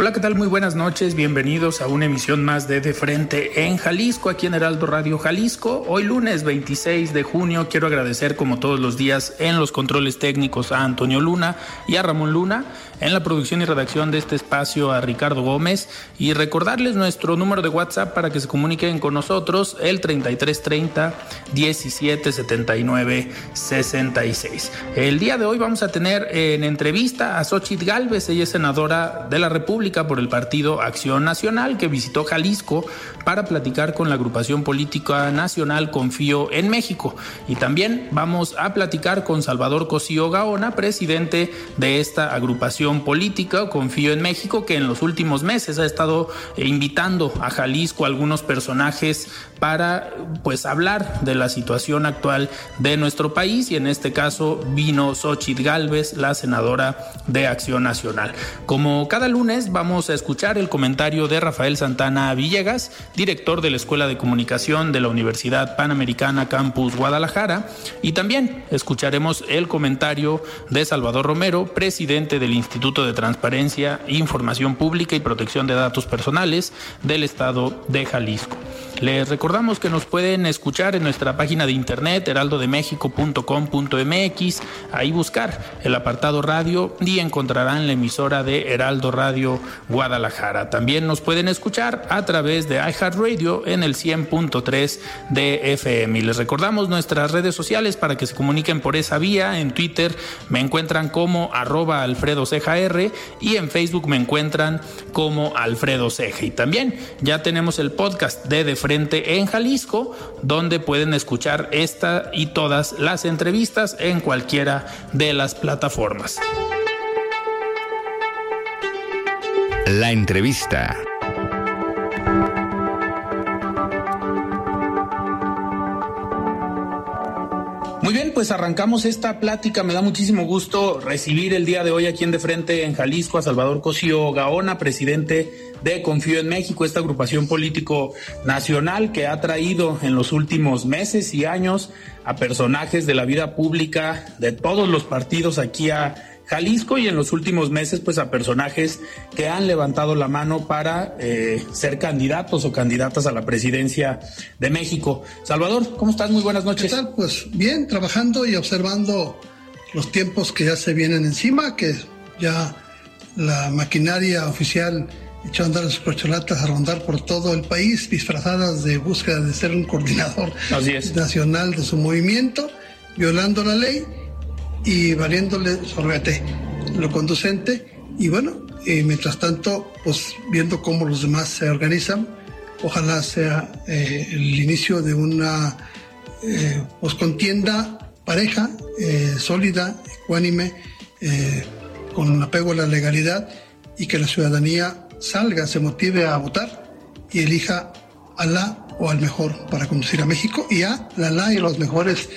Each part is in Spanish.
Hola, ¿qué tal? Muy buenas noches. Bienvenidos a una emisión más de De Frente en Jalisco, aquí en Heraldo Radio Jalisco. Hoy lunes 26 de junio quiero agradecer como todos los días en los controles técnicos a Antonio Luna y a Ramón Luna, en la producción y redacción de este espacio a Ricardo Gómez y recordarles nuestro número de WhatsApp para que se comuniquen con nosotros, el 3330 1779 66. El día de hoy vamos a tener en entrevista a Xochitl Galvez, ella es senadora de la República por el partido Acción Nacional que visitó Jalisco para platicar con la agrupación política nacional Confío en México. Y también vamos a platicar con Salvador Cosío Gaona, presidente de esta agrupación política Confío en México, que en los últimos meses ha estado invitando a Jalisco a algunos personajes para pues hablar de la situación actual de nuestro país y en este caso vino Xochitl Galvez, la senadora de Acción Nacional. Como cada lunes vamos a escuchar el comentario de Rafael Santana Villegas, director de la Escuela de Comunicación de la Universidad Panamericana Campus Guadalajara y también escucharemos el comentario de Salvador Romero, presidente del Instituto de Transparencia, Información Pública y Protección de Datos Personales del Estado de Jalisco. Les recordamos que nos pueden escuchar en nuestra página de internet heraldodemexico.com.mx, ahí buscar el apartado radio y encontrarán la emisora de Heraldo Radio Guadalajara. También nos pueden escuchar a través de iHeartRadio en el 100.3 de FM. Y les recordamos nuestras redes sociales para que se comuniquen por esa vía. En Twitter me encuentran como arroba Alfredo y en Facebook me encuentran como Alfredo Ceja. Y también ya tenemos el podcast de De Frente en Jalisco, donde pueden escuchar esta y todas las entrevistas en cualquiera de las plataformas. La entrevista. Muy bien, pues arrancamos esta plática. Me da muchísimo gusto recibir el día de hoy aquí en De Frente en Jalisco a Salvador Cosío Gaona, presidente de Confío en México, esta agrupación político nacional que ha traído en los últimos meses y años a personajes de la vida pública de todos los partidos aquí a Jalisco y en los últimos meses pues a personajes que han levantado la mano para eh, ser candidatos o candidatas a la presidencia de México. Salvador, ¿cómo estás? Muy buenas noches. ¿Qué tal? Pues bien, trabajando y observando los tiempos que ya se vienen encima, que ya la maquinaria oficial echó a andar sus corcholatas a rondar por todo el país, disfrazadas de búsqueda de ser un coordinador nacional de su movimiento, violando la ley y valiéndole sorbete lo conducente. Y bueno, y mientras tanto, pues viendo cómo los demás se organizan, ojalá sea eh, el inicio de una eh, pues, contienda pareja, eh, sólida, ecuánime, con un apego a la legalidad y que la ciudadanía salga, se motive a votar y elija a la o al mejor para conducir a México y a la la y los mejores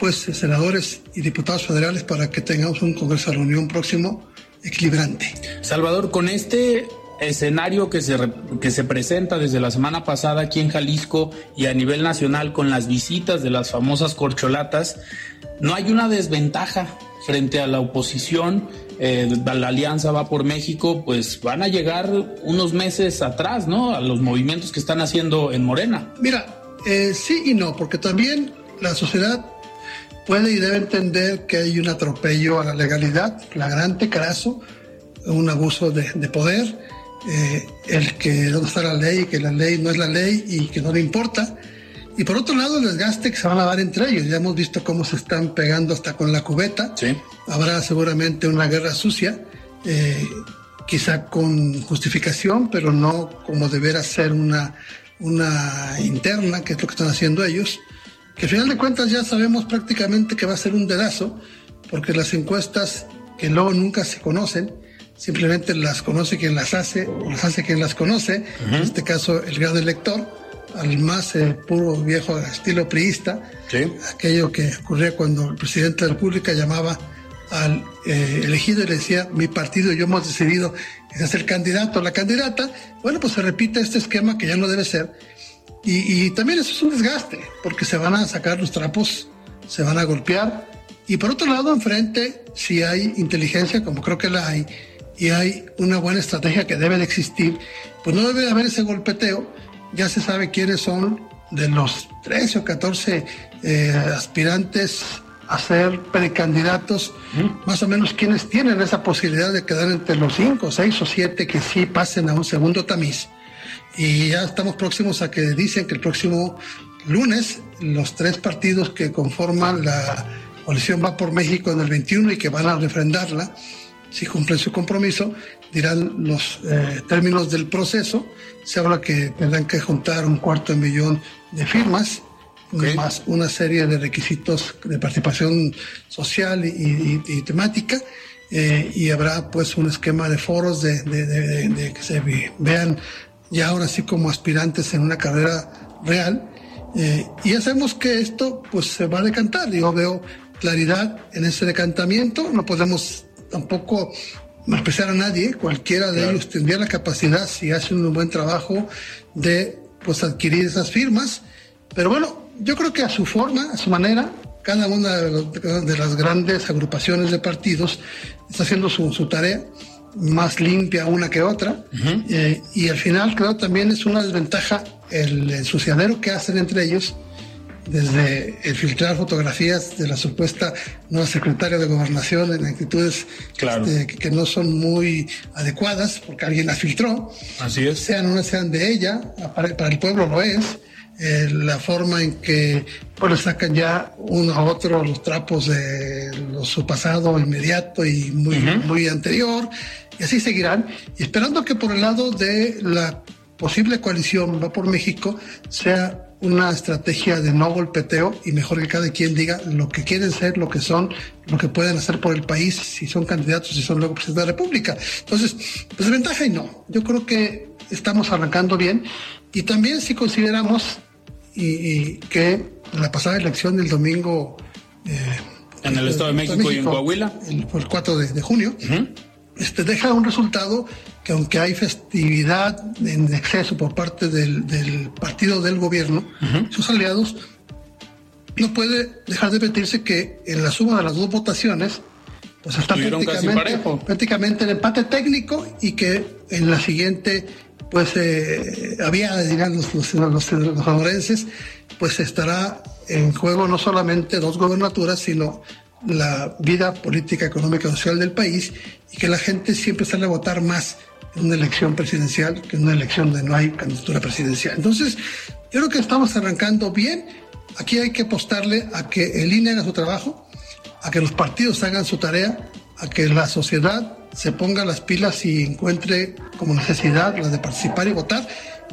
pues senadores y diputados federales para que tengamos un Congreso de la Unión próximo equilibrante. Salvador, con este escenario que se, que se presenta desde la semana pasada aquí en Jalisco y a nivel nacional con las visitas de las famosas corcholatas, no hay una desventaja frente a la oposición. Eh, la alianza va por México, pues van a llegar unos meses atrás, ¿no? A los movimientos que están haciendo en Morena. Mira, eh, sí y no, porque también la sociedad puede y debe entender que hay un atropello a la legalidad, flagrante, craso, un abuso de, poder eh, el que dónde está la ley, que la ley no es la ley y que no le importa. Y por otro lado, el desgaste que se van a dar entre ellos. Ya hemos visto cómo se están pegando hasta con la cubeta. Sí. Habrá seguramente una guerra sucia, eh, quizá con justificación, pero no como deberá ser una, una interna, que es lo que están haciendo ellos. Que al final de cuentas ya sabemos prácticamente que va a ser un dedazo, porque las encuestas que luego nunca se conocen, simplemente las conoce quien las hace, o las hace quien las conoce, en este caso el grado elector al más eh, puro viejo estilo priista, aquello que ocurría cuando el presidente de la República llamaba al eh, elegido y le decía, mi partido y yo hemos decidido que es el candidato o la candidata, bueno, pues se repite este esquema que ya no debe ser. Y, y también eso es un desgaste, porque se van a sacar los trapos, se van a golpear. Y por otro lado, enfrente, si hay inteligencia, como creo que la hay, y hay una buena estrategia que debe de existir, pues no debe haber ese golpeteo, ya se sabe quiénes son de los 13 o 14 eh, aspirantes a ser precandidatos, más o menos quienes tienen esa posibilidad de quedar entre los 5, 6 o 7 que sí pasen a un segundo tamiz. Y ya estamos próximos a que dicen que el próximo lunes los tres partidos que conforman la coalición Va por México en el 21 y que van a refrendarla, si cumplen su compromiso, dirán los eh, términos del proceso. Se habla que tendrán que juntar un cuarto de millón de firmas, más una serie de requisitos de participación social y, temática. Eh, y habrá pues un esquema de foros de, de, que se vean ya ahora sí como aspirantes en una carrera real. Eh, y hacemos que esto pues se va a decantar. Yo veo claridad en ese decantamiento. No podemos tampoco especial a nadie, cualquiera de ellos tendría la capacidad, si hacen un buen trabajo, de pues adquirir esas firmas. Pero bueno, yo creo que a su forma, a su manera, cada una de, las grandes agrupaciones de partidos está haciendo su, tarea más limpia una que otra. Eh, y al final, creo también es una desventaja el ensuciadero que hacen entre ellos desde el filtrar fotografías de la supuesta nueva secretaria de gobernación en actitudes este, que, no son muy adecuadas porque alguien las filtró. Así es. Sean una, sean de ella, para, el pueblo lo es. Eh, la forma en que le sacan ya uno a otro los trapos de su pasado inmediato y muy, muy anterior, y así seguirán, y esperando que por el lado de la posible coalición va por México sea una estrategia de no golpeteo y mejor que cada quien diga lo que quieren ser, lo que son, lo que pueden hacer por el país, si son candidatos, si son luego presidentes de la República. Entonces, pues ventaja y no. Yo creo que estamos arrancando bien y también si consideramos y, que la pasada elección del domingo... Eh, en el Estado de México, y en Coahuila. El, el 4 de, junio este, deja un resultado que aunque hay festividad en exceso por parte del, partido del gobierno, sus aliados, no puede dejar de repetirse que en la suma de las dos votaciones, pues está prácticamente, prácticamente el empate técnico y que en la siguiente, pues eh, había, dirán los, los, los, pues estará en juego no solamente dos gobernaturas, sino la vida política, económica y social del país y que la gente siempre sale a votar más en una elección presidencial que en una elección donde no hay candidatura presidencial. Entonces, yo creo que estamos arrancando bien. Aquí hay que apostarle a que el INE haga su trabajo, a que los partidos hagan su tarea, a que la sociedad se ponga las pilas y encuentre como necesidad la de participar y votar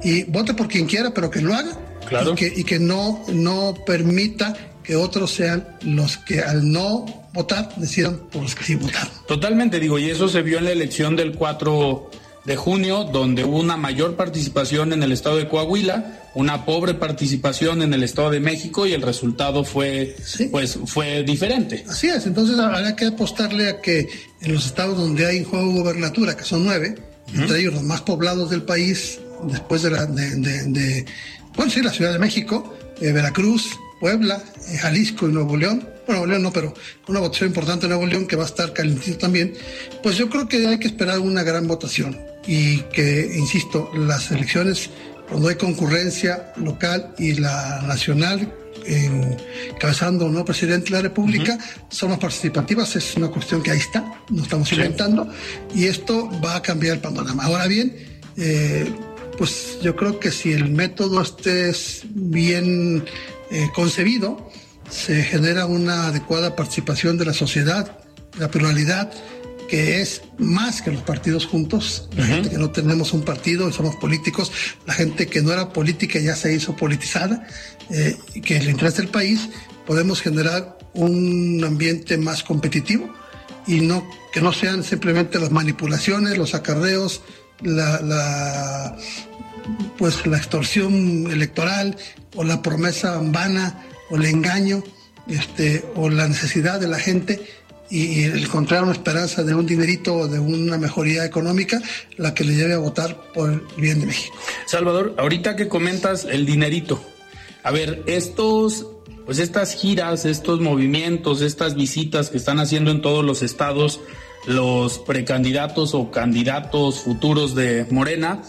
y vote por quien quiera, pero que lo haga claro. y, que, y que no, no permita que otros sean los que al no votar decidan por los que sí votaron. Totalmente, digo, y eso se vio en la elección del 4 de junio, donde hubo una mayor participación en el estado de Coahuila, una pobre participación en el estado de México y el resultado fue, pues, fue diferente. Así es, entonces habrá que apostarle a que en los estados donde hay juego gobernatura, que son nueve, entre ellos los más poblados del país, después de la, de, bueno, sí, la Ciudad de México, eh, Veracruz, Puebla, eh, Jalisco y Nuevo León, bueno, Nuevo León no, pero una votación importante en Nuevo León que va a estar calentito también, pues yo creo que hay que esperar una gran votación y que, insisto, las elecciones, cuando hay concurrencia local y la nacional, encabezando un nuevo presidente de la República, son más participativas, es una cuestión que ahí está, no estamos inventando, y esto va a cambiar el panorama. Ahora bien, eh, pues yo creo que si el método esté bien eh, concebido, se genera una adecuada participación de la sociedad, la pluralidad, que es más que los partidos juntos, la gente que no tenemos un partido, somos políticos, la gente que no era política ya se hizo politizada, eh, que le interesa el país, podemos generar un ambiente más competitivo y no que no sean simplemente las manipulaciones, los acarreos, la, la pues la extorsión electoral o la promesa vana o el engaño este, o la necesidad de la gente y, encontrar una esperanza de un dinerito o de una mejoría económica la que le lleve a votar por el bien de México. Salvador, ahorita que comentas el dinerito, a ver, estos, pues estas giras, estos movimientos, estas visitas que están haciendo en todos los estados los precandidatos o candidatos futuros de Morena,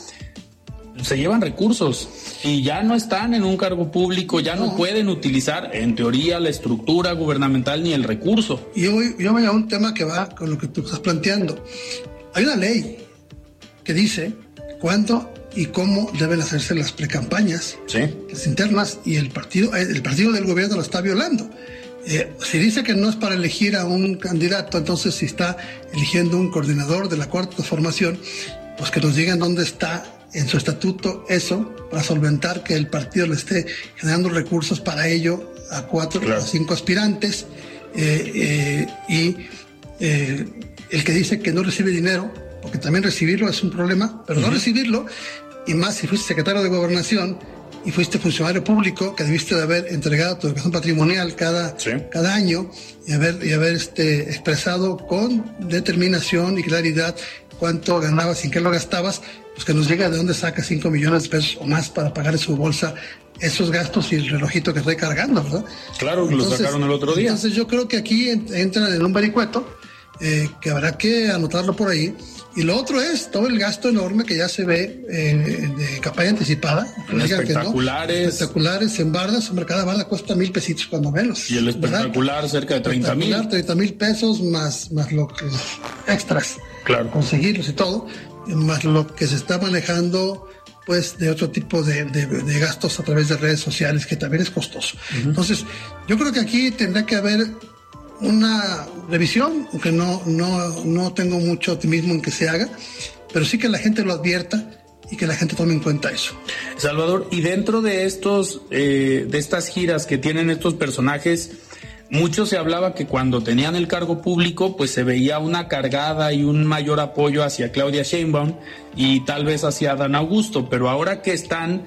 se llevan recursos y ya no están en un cargo público, ya no, pueden utilizar en teoría la estructura gubernamental ni el recurso. Y yo voy, yo voy a un tema que va con lo que tú estás planteando. Hay una ley que dice cuándo y cómo deben hacerse las precampañas, ¿Sí? las internas, y el partido, el partido del gobierno lo está violando. Eh, si dice que no es para elegir a un candidato, entonces si está eligiendo un coordinador de la cuarta transformación, pues que nos digan dónde está en su estatuto eso para solventar que el partido le esté generando recursos para ello a cuatro o cinco aspirantes eh, eh, y el que dice que no recibe dinero, porque también recibirlo es un problema, pero no recibirlo, y más si fuiste secretario de gobernación y fuiste funcionario público, que debiste de haber entregado tu educación patrimonial cada, cada año y haber, y haber este, expresado con determinación y claridad cuánto ganabas y en qué lo gastabas, pues que nos llega de dónde saca 5 millones de pesos o más para pagar en su bolsa esos gastos y el relojito que estoy cargando, ¿verdad? Claro, lo sacaron el otro día. Entonces yo creo que aquí entran en un vericueto eh, que habrá que anotarlo por ahí. Y lo otro es todo el gasto enorme que ya se ve eh, de campaña anticipada. En espectaculares. espectaculares, en bardas, hombre, cada bala cuesta mil pesitos cuando menos. Y el espectacular cerca de 30 mil. 30 mil pesos más, más los extras. Claro. Conseguirlos y todo más lo que se está manejando pues de otro tipo de, gastos a través de redes sociales que también es costoso. Entonces, yo creo que aquí tendrá que haber una revisión, aunque no, no, no tengo mucho optimismo en que se haga, pero sí que la gente lo advierta y que la gente tome en cuenta eso. Salvador, y dentro de estos, eh, de estas giras que tienen estos personajes, mucho se hablaba que cuando tenían el cargo público, pues se veía una cargada y un mayor apoyo hacia Claudia Sheinbaum y tal vez hacia Dan Augusto, pero ahora que están,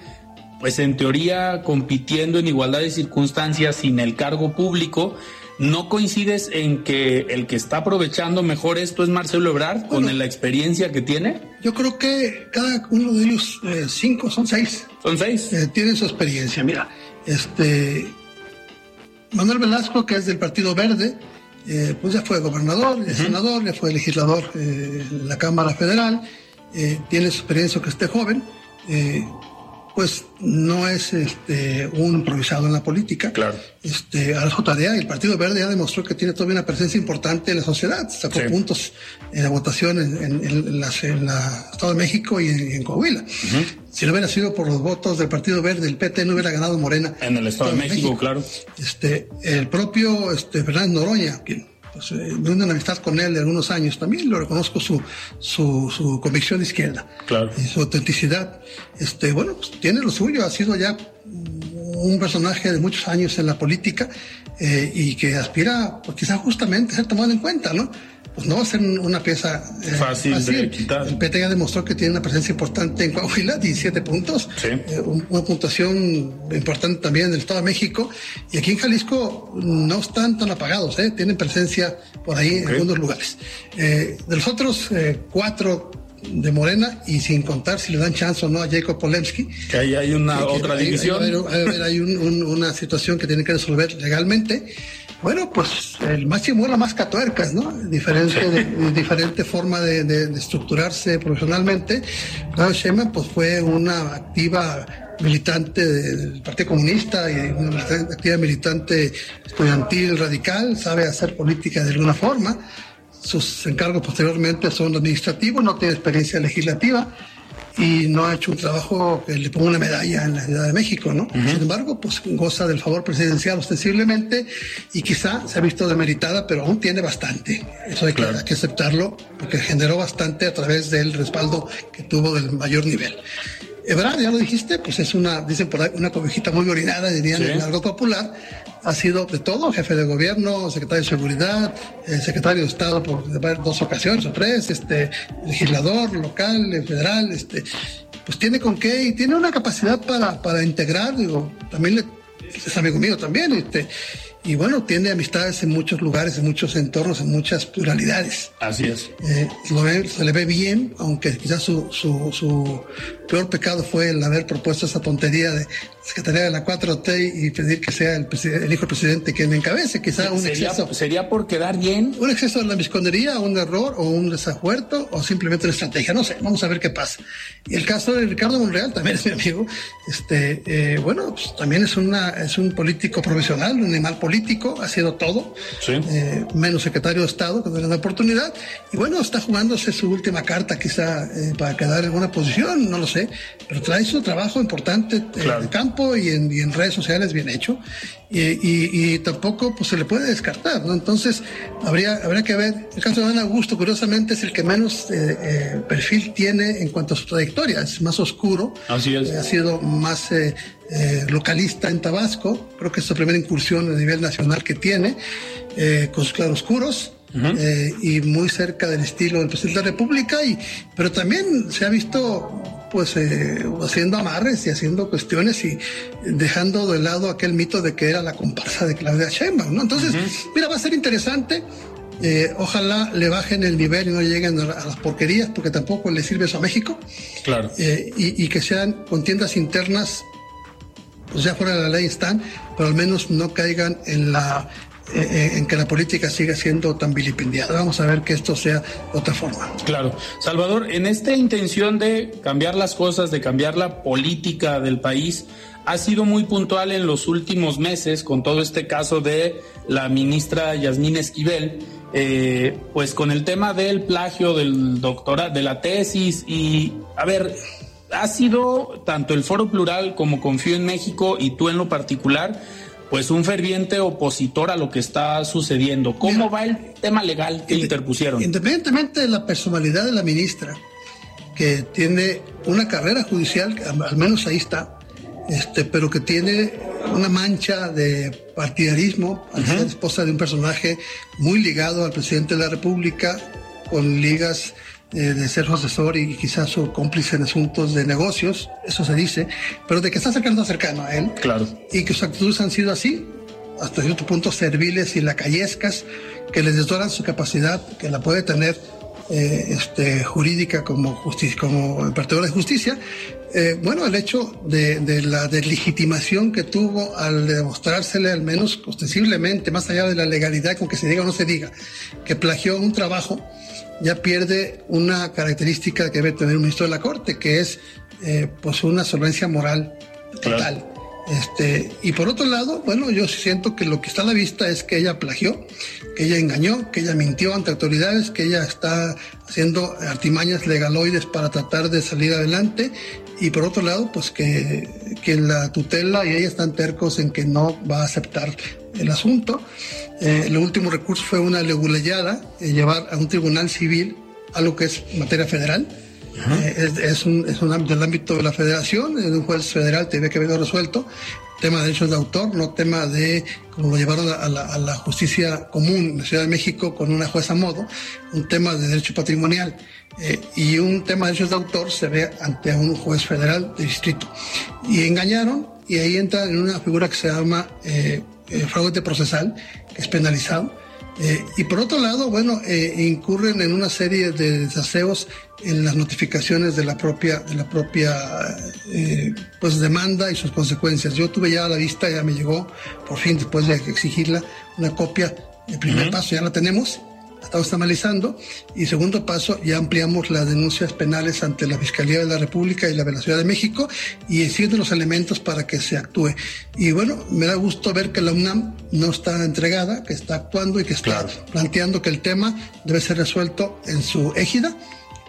pues en teoría compitiendo en igualdad de circunstancias sin el cargo público, ¿no coincides en que el que está aprovechando mejor esto es Marcelo Ebrard con la experiencia que tiene? Yo creo que cada uno de ellos, eh, cinco, son seis. Son seis. Eh, tienen su experiencia. Mira, este Manuel Velasco, que es del Partido Verde, eh, pues ya fue gobernador, senador, ya fue legislador en la Cámara Federal, tiene su experiencia que esté joven, pues no es este, un improvisado en la política. Claro. Este, al JDA, el Partido Verde ya demostró que tiene todavía una presencia importante en la sociedad, sacó puntos en la votación en, en, en, la, Estado de México y en, Coahuila. Si no hubiera sido por los votos del Partido Verde, el PT no hubiera ganado Morena. En el Estado, de, México, claro. Este, el propio este, Fernández Noroña, quien pues, eh, de una amistad con él de algunos años, también lo reconozco su, su, su convicción de izquierda claro. y su autenticidad. Este, bueno, pues tiene lo suyo, ha sido ya un personaje de muchos años en la política eh, y que aspira, pues, quizá justamente a ser tomado en cuenta, ¿no? Pues no va a ser una pieza eh, fácil, de quitar. El PT ya demostró que tiene una presencia importante en Coahuila, 17 puntos, eh, una puntuación importante también en el Estado de México. Y aquí en Jalisco no están tan apagados, ¿eh? tienen presencia por ahí en algunos lugares. de los otros cuatro de Morena y sin contar si le dan chance o no a Jacob Polemski. Que ahí hay una otra división. Hay, hay una situación que tiene que resolver legalmente. Bueno, pues el máximo era más catuercas, ¿no? Diferente, diferente forma de, estructurarse profesionalmente. Claro, Sheinbaum pues fue una activa militante del Partido Comunista y una activa militante estudiantil radical, sabe hacer política de alguna forma. Sus encargos posteriormente son administrativos, no tiene experiencia legislativa. Y no ha hecho un trabajo que le ponga una medalla en la Ciudad de México, ¿no? Sin embargo, pues goza del favor presidencial ostensiblemente y quizá se ha visto demeritada, pero aún tiene bastante. Eso hay, que, hay que aceptarlo porque generó bastante a través del respaldo que tuvo del mayor nivel. Ebrard, ya lo dijiste, pues es una, dicen por ahí, una cobijita muy orinada, dirían en algo popular. Ha sido de todo, jefe de gobierno, secretario de seguridad, eh, secretario de Estado por dos ocasiones o tres, este, legislador local, eh, federal, este, pues tiene con qué y tiene una capacidad para, para integrar, digo, también le, es amigo mío también, este, y bueno, tiene amistades en muchos lugares, en muchos entornos, en muchas pluralidades. Así es. Eh, se le ve bien, aunque quizás su, su, su, peor pecado fue el haber propuesto esa tontería de Secretaría de la 4T y pedir que sea el, el hijo del presidente quien encabece, quizá un exceso. ¿Sería por quedar bien? Un exceso de la viscondería, un error o un desacuerdo o simplemente una estrategia, no sé, vamos a ver qué pasa. Y el caso de Ricardo Monreal, también es mi amigo, este, eh, bueno, pues, también es, una, es un político profesional, un animal político, ha sido todo, eh, menos secretario de Estado, que no la oportunidad, y bueno, está jugándose su última carta quizá eh, para quedar en alguna posición, no lo sé, pero trae su trabajo importante de campo y en, redes sociales bien hecho y, tampoco pues se le puede descartar, ¿no? Entonces habría, habría que ver, el caso de Ana Augusto curiosamente es el que menos eh, eh, perfil tiene en cuanto a su trayectoria, es más oscuro, Así es. Eh, ha sido más localista en Tabasco, creo que es su primera incursión a nivel nacional que tiene, con sus claroscuros. y muy cerca del estilo del presidente de la República, y, pero también se ha visto pues eh, haciendo amarres y haciendo cuestiones y dejando de lado aquel mito de que era la comparsa de Claudia Sheinbaum, ¿no? Entonces, mira, va a ser interesante. Eh, ojalá le bajen el nivel y no lleguen a, las porquerías, porque tampoco le sirve eso a México. Claro. Eh, y, y, que sean contiendas internas, pues ya fuera de la ley están, pero al menos no caigan en la en que la política siga siendo tan vilipendiada. Vamos a ver que esto sea otra forma. Claro. Salvador, en esta intención de cambiar las cosas, de cambiar la política del país, ha sido muy puntual en los últimos meses con todo este caso de la ministra Yasmín Esquivel, eh, pues con el tema del plagio del doctorado, de la tesis y, a ver, ha sido tanto el Foro Plural como Confío en México y tú en lo particular, pues un ferviente opositor a lo que está sucediendo. ¿Cómo va el tema legal que interpusieron? Independientemente de la personalidad de la ministra, que tiene una carrera judicial, al menos ahí está, este, pero que tiene una mancha de partidarismo, al ser esposa de un personaje muy ligado al presidente de la República, con ligas de ser su asesor y quizás su cómplice en asuntos de negocios, eso se dice, pero de que está cercano, cercano a él. Claro. Y que sus actitudes han sido así, hasta cierto punto serviles y lacayescas, que les desdoran su capacidad, que la puede tener eh, este, jurídica como, justicia, como de justicia. Eh, bueno, el hecho de, de, la deslegitimación que tuvo al demostrársele, al menos ostensiblemente, más allá de la legalidad con que se diga o no se diga, que plagió un trabajo, ya pierde una característica que debe tener un ministro de la Corte, que es eh, pues una solvencia moral total. Este, y por otro lado, bueno, yo siento que lo que está a la vista es que ella plagió, que ella engañó, que ella mintió ante autoridades, que ella está haciendo artimañas legaloides para tratar de salir adelante. Y por otro lado, pues que, que la tutela y ella están tercos en que no va a aceptar el asunto. Eh, el último recurso fue una leguleyada, eh, llevar a un tribunal civil algo que es materia federal. Eh, es, un, es un del ámbito de la federación, de un juez federal tiene que haberlo resuelto. Tema de derechos de autor, no tema de como lo llevaron a la, justicia común en la Ciudad de México con una jueza a modo, un tema de derecho patrimonial. y un tema de derechos de autor se ve ante un juez federal de distrito. Y engañaron y ahí entra en una figura que se llama eh, eh, fraude procesal, que es penalizado. Eh, y por otro lado, bueno, eh, incurren en una serie de desaseos en las notificaciones de la propia, de la propia pues demanda y sus consecuencias. Yo tuve ya a la vista, ya me llegó, por fin, después de exigirla, una copia. El primer paso ya la tenemos, estamos analizando. Y segundo paso, ya ampliamos las denuncias penales ante la Fiscalía de la República y la de la Ciudad de México y existen los elementos para que se actúe. Y bueno, me da gusto ver que la UNAM no está entregada, que está actuando y que está planteando que el tema debe ser resuelto en su égida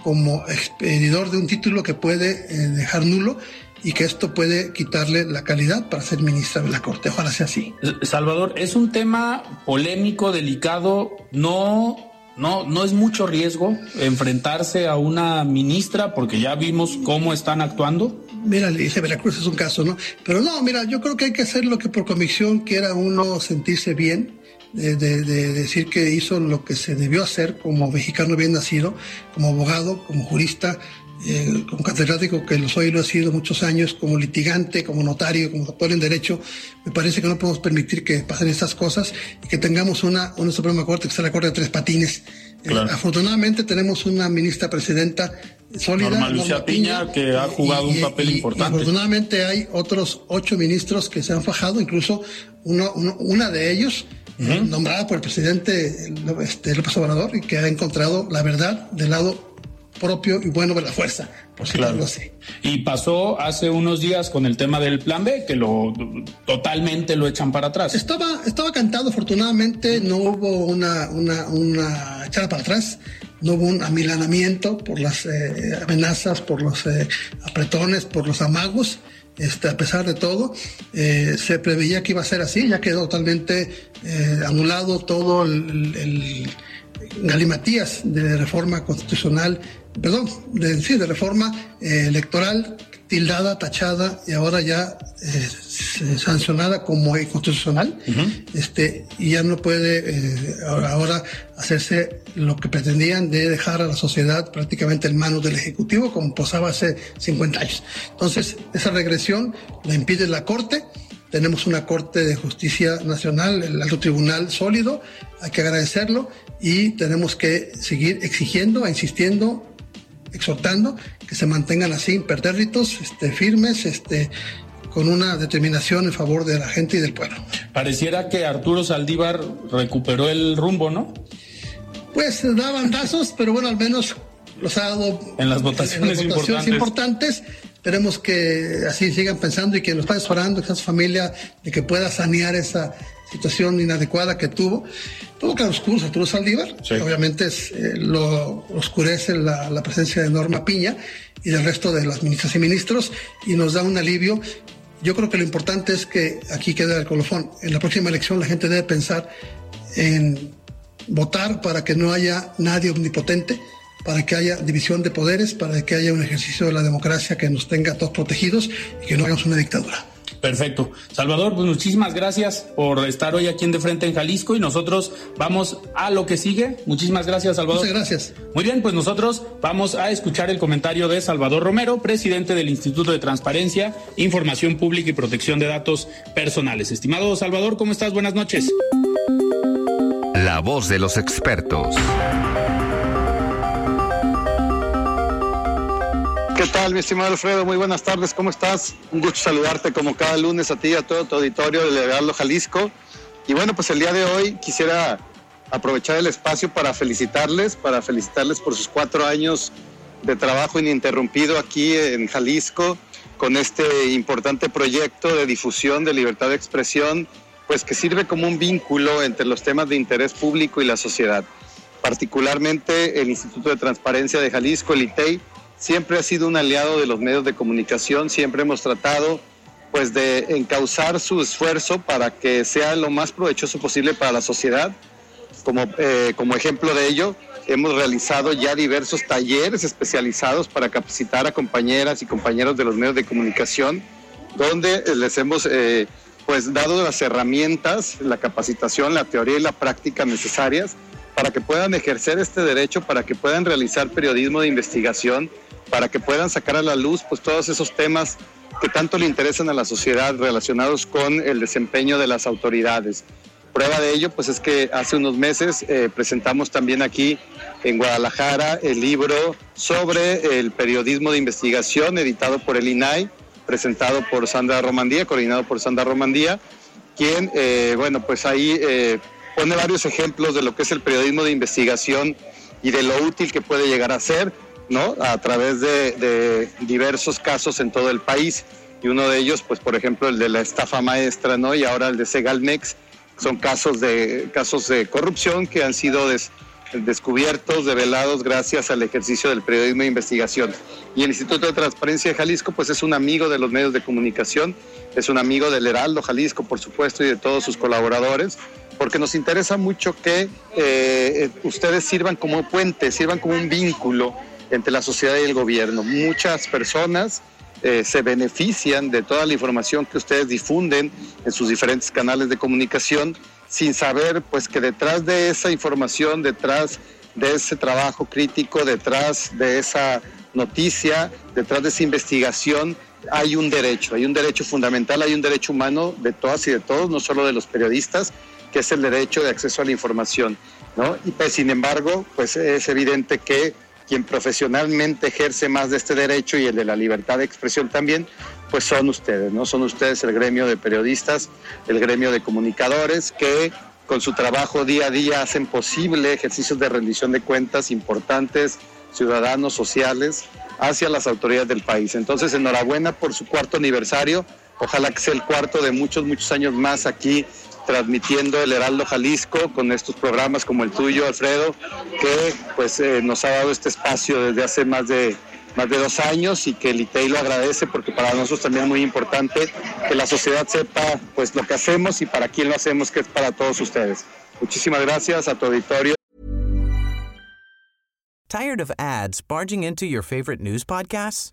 como expedidor de un título que puede eh, dejar nulo y que esto puede quitarle la calidad para ser ministra de la Corte. Ojalá sea así. Salvador, es un tema polémico, delicado, no no, no es mucho riesgo enfrentarse a una ministra porque ya vimos cómo están actuando. Mira, le dice Veracruz es un caso, ¿no? Pero no, mira, yo creo que hay que hacer lo que por comisión quiera uno sentirse bien, de, decir que hizo lo que se debió hacer como mexicano bien nacido, como abogado, como jurista, eh, como catedrático que lo soy, lo he sido muchos años, como litigante, como notario, como doctor en Derecho, me parece que no podemos permitir que pasen estas cosas y que tengamos una, una Suprema Corte que sea la Corte de tres patines. Eh, afortunadamente tenemos una ministra presidenta sólida. Norma Lucía Piña, que ha jugado un papel importante. afortunadamente hay otros ocho ministros que se han fajado, incluso uno, una de ellos, nombrada por el presidente este, López Obrador, y que ha encontrado la verdad del lado propio y bueno de la fuerza, por si claro. así. Y pasó hace unos días con el tema del plan B, que lo totalmente lo echan para atrás. Estaba, estaba cantado, afortunadamente no hubo una, una, una echada para atrás, no hubo un amilanamiento por las eh, amenazas, por los eh, apretones, por los amagos. Este, a pesar de todo, eh, se preveía que iba a ser así, ya quedó totalmente anulado todo el, el galimatías de reforma constitucional perdón, de, sí, de reforma eh, electoral tildada, tachada y ahora ya eh, sancionada como inconstitucional, este, y ya no puede eh, ahora, hacerse lo que pretendían de dejar a la sociedad prácticamente en manos del Ejecutivo, como posaba hace 50 años. Entonces, esa regresión la impide la Corte. Tenemos una Corte de Justicia Nacional, el alto tribunal sólido, hay que agradecerlo y tenemos que seguir exigiendo, insistiendo exhortando que se mantengan así, impertérritos, este, firmes, este, con una determinación en favor de la gente y del pueblo. Pareciera que Arturo Saldívar recuperó el rumbo, ¿no? Pues da bandazos, pero bueno, al menos los ha dado en las votaciones, importantes. importantes. Esperemos que así sigan pensando y que nos está orando, que esa familia, de que pueda sanear esa situación inadecuada que tuvo. Todo claroscuro Arturo Saldívar, obviamente es, eh, lo oscurece la, presencia de Norma Piña y del resto de las ministras y ministros y nos da un alivio. Yo creo que lo importante es que aquí queda el colofón. En la próxima elección la gente debe pensar en votar para que no haya nadie omnipotente, para que haya división de poderes, para que haya un ejercicio de la democracia que nos tenga todos protegidos y que no hagamos una dictadura. Perfecto. Salvador, pues muchísimas gracias por estar hoy aquí en De Frente en Jalisco y nosotros vamos a lo que sigue. Muchísimas gracias, Salvador. Muchas gracias. Muy bien, pues nosotros vamos a escuchar el comentario de Salvador Romero, presidente del Instituto de Transparencia, Información Pública y Protección de Datos Personales. Estimado Salvador, ¿cómo estás? Buenas noches. La voz de los expertos. ¿Qué tal, mi estimado Alfredo? Muy buenas tardes, ¿cómo estás? Un gusto saludarte como cada lunes a ti y a todo tu auditorio de Heraldo Jalisco. Y bueno, pues el día de hoy quisiera aprovechar el espacio para felicitarles, para felicitarles por sus cuatro años de trabajo ininterrumpido aquí en Jalisco con este importante proyecto de difusión de libertad de expresión, pues que sirve como un vínculo entre los temas de interés público y la sociedad. Particularmente el Instituto de Transparencia de Jalisco, el ITEI, siempre ha sido un aliado de los medios de comunicación, siempre hemos tratado pues de encauzar su esfuerzo para que sea lo más provechoso posible para la sociedad. Como, eh, como ejemplo de ello, hemos realizado ya diversos talleres especializados para capacitar a compañeras y compañeros de los medios de comunicación, donde les hemos eh, pues dado las herramientas, la capacitación, la teoría y la práctica necesarias para que puedan ejercer este derecho, para que puedan realizar periodismo de investigación para que puedan sacar a la luz pues todos esos temas que tanto le interesan a la sociedad relacionados con el desempeño de las autoridades. Prueba de ello pues es que hace unos meses eh, presentamos también aquí en Guadalajara el libro sobre el periodismo de investigación editado por el INAI, presentado por Sandra Romandía, coordinado por Sandra Romandía, quien, eh, bueno, pues ahí eh, pone varios ejemplos de lo que es el periodismo de investigación y de lo útil que puede llegar a ser ¿no? A través de, diversos casos en todo el país. Y uno de ellos, pues por ejemplo, el de la estafa maestra, ¿no? Y ahora el de Segalmex, son casos de, casos de corrupción que han sido descubiertos, develados gracias al ejercicio del periodismo de investigación. Y el Instituto de Transparencia de Jalisco, pues es un amigo de los medios de comunicación, es un amigo del Heraldo Jalisco, por supuesto, y de todos sus colaboradores, porque nos interesa mucho que eh, ustedes sirvan como puente, sirvan como un vínculo entre la sociedad y el gobierno. Muchas personas eh, se benefician de toda la información que ustedes difunden en sus diferentes canales de comunicación sin saber pues que detrás de esa información, detrás de ese trabajo crítico, detrás de esa noticia, detrás de esa investigación, hay un derecho, hay un derecho fundamental, hay un derecho humano de todas y de todos, no solo de los periodistas, que es el derecho de acceso a la información, ¿no? Y pues, sin embargo, pues es evidente que quien profesionalmente ejerce más de este derecho y el de la libertad de expresión también, pues son ustedes, ¿no? Son ustedes el gremio de periodistas, el gremio de comunicadores que con su trabajo día a día hacen posible ejercicios de rendición de cuentas importantes, ciudadanos, sociales, hacia las autoridades del país. Entonces, enhorabuena por su cuarto aniversario. Ojalá que sea el cuarto de muchos, muchos años más aquí transmitiendo el Heraldo Jalisco con estos programas como el tuyo, Alfredo, que pues eh, nos ha dado este espacio desde hace más de más de dos años y que el ITEI lo agradece porque para nosotros también es muy importante que la sociedad sepa pues lo que hacemos y para quién lo hacemos, que es para todos ustedes. Muchísimas gracias a tu auditorio. Tired of ads barging into your favorite news podcasts?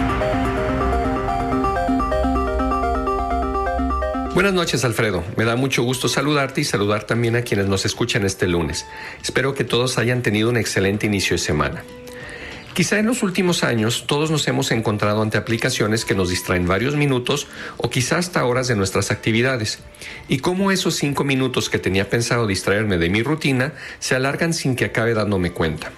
Buenas noches, Alfredo. Me da mucho gusto saludarte y saludar también a quienes nos escuchan este lunes. Espero que todos hayan tenido un excelente inicio de semana. Quizá en los últimos años todos nos hemos encontrado ante aplicaciones que nos distraen varios minutos o quizá hasta horas de nuestras actividades. Y cómo esos cinco minutos que tenía pensado distraerme de mi rutina se alargan sin que acabe dándome cuenta.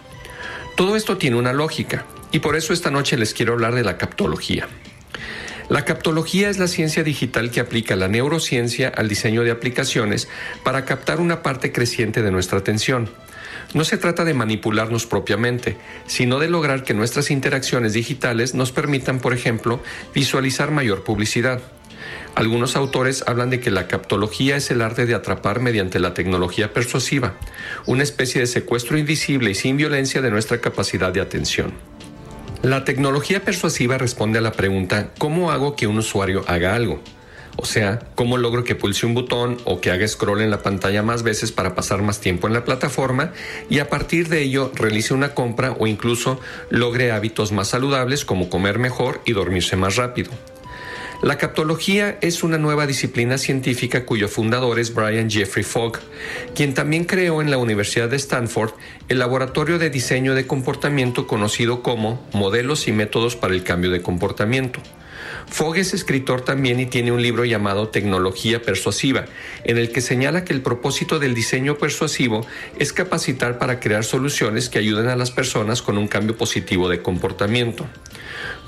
Todo esto tiene una lógica y por eso esta noche les quiero hablar de la captología. La captología es la ciencia digital que aplica la neurociencia al diseño de aplicaciones para captar una parte creciente de nuestra atención. No se trata de manipularnos propiamente, sino de lograr que nuestras interacciones digitales nos permitan, por ejemplo, visualizar mayor publicidad. Algunos autores hablan de que la captología es el arte de atrapar mediante la tecnología persuasiva, una especie de secuestro invisible y sin violencia de nuestra capacidad de atención. La tecnología persuasiva responde a la pregunta ¿cómo hago que un usuario haga algo? O sea, ¿cómo logro que pulse un botón o que haga scroll en la pantalla más veces para pasar más tiempo en la plataforma y a partir de ello realice una compra o incluso logre hábitos más saludables como comer mejor y dormirse más rápido? La captología es una nueva disciplina científica cuyo fundador es Brian Jeffrey Fogg, quien también creó en la Universidad de Stanford el laboratorio de diseño de comportamiento conocido como Modelos y Métodos para el Cambio de Comportamiento. Fogg es escritor también y tiene un libro llamado Tecnología Persuasiva, en el que señala que el propósito del diseño persuasivo es capacitar para crear soluciones que ayuden a las personas con un cambio positivo de comportamiento.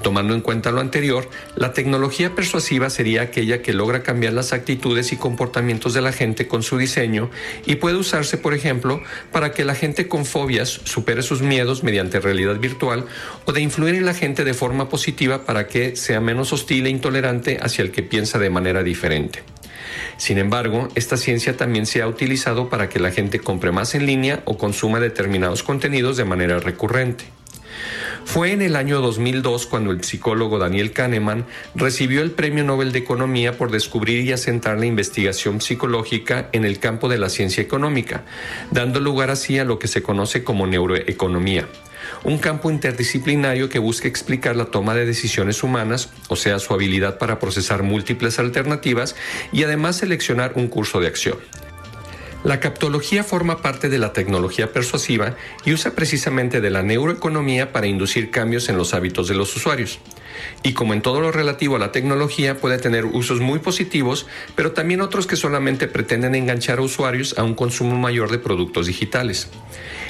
Tomando en cuenta lo anterior, la tecnología persuasiva sería aquella que logra cambiar las actitudes y comportamientos de la gente con su diseño y puede usarse, por ejemplo, para que la gente con fobias supere sus miedos mediante realidad virtual o de influir en la gente de forma positiva para que sea menos hostil e intolerante hacia el que piensa de manera diferente. Sin embargo, esta ciencia también se ha utilizado para que la gente compre más en línea o consuma determinados contenidos de manera recurrente. Fue en el año 2002 cuando el psicólogo Daniel Kahneman recibió el Premio Nobel de Economía por descubrir y asentar la investigación psicológica en el campo de la ciencia económica, dando lugar así a lo que se conoce como neuroeconomía, un campo interdisciplinario que busca explicar la toma de decisiones humanas, o sea, su habilidad para procesar múltiples alternativas y además seleccionar un curso de acción. La captología forma parte de la tecnología persuasiva y usa precisamente de la neuroeconomía para inducir cambios en los hábitos de los usuarios. Y como en todo lo relativo a la tecnología puede tener usos muy positivos, pero también otros que solamente pretenden enganchar a usuarios a un consumo mayor de productos digitales.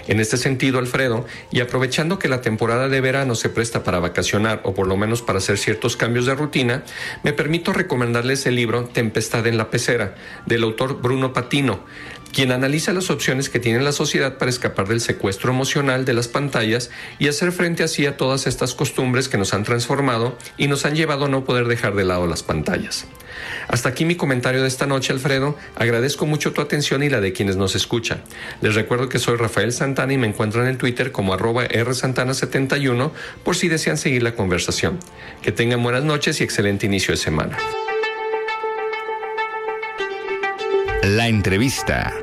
En este sentido, Alfredo, y aprovechando que la temporada de verano se presta para vacacionar o por lo menos para hacer ciertos cambios de rutina, me permito recomendarles el libro Tempestad en la pecera, del autor Bruno Patino, quien analiza las opciones que tiene la sociedad para escapar del secuestro emocional de las pantallas y hacer frente así a todas estas costumbres que nos han transformado y nos han llevado a no poder dejar de lado las pantallas. Hasta aquí mi comentario de esta noche, Alfredo. Agradezco mucho tu atención y la de quienes nos escuchan. Les recuerdo que soy Rafael Santana y me encuentran en Twitter como arroba rsantana71 por si desean seguir la conversación. Que tengan buenas noches y excelente inicio de semana. La entrevista.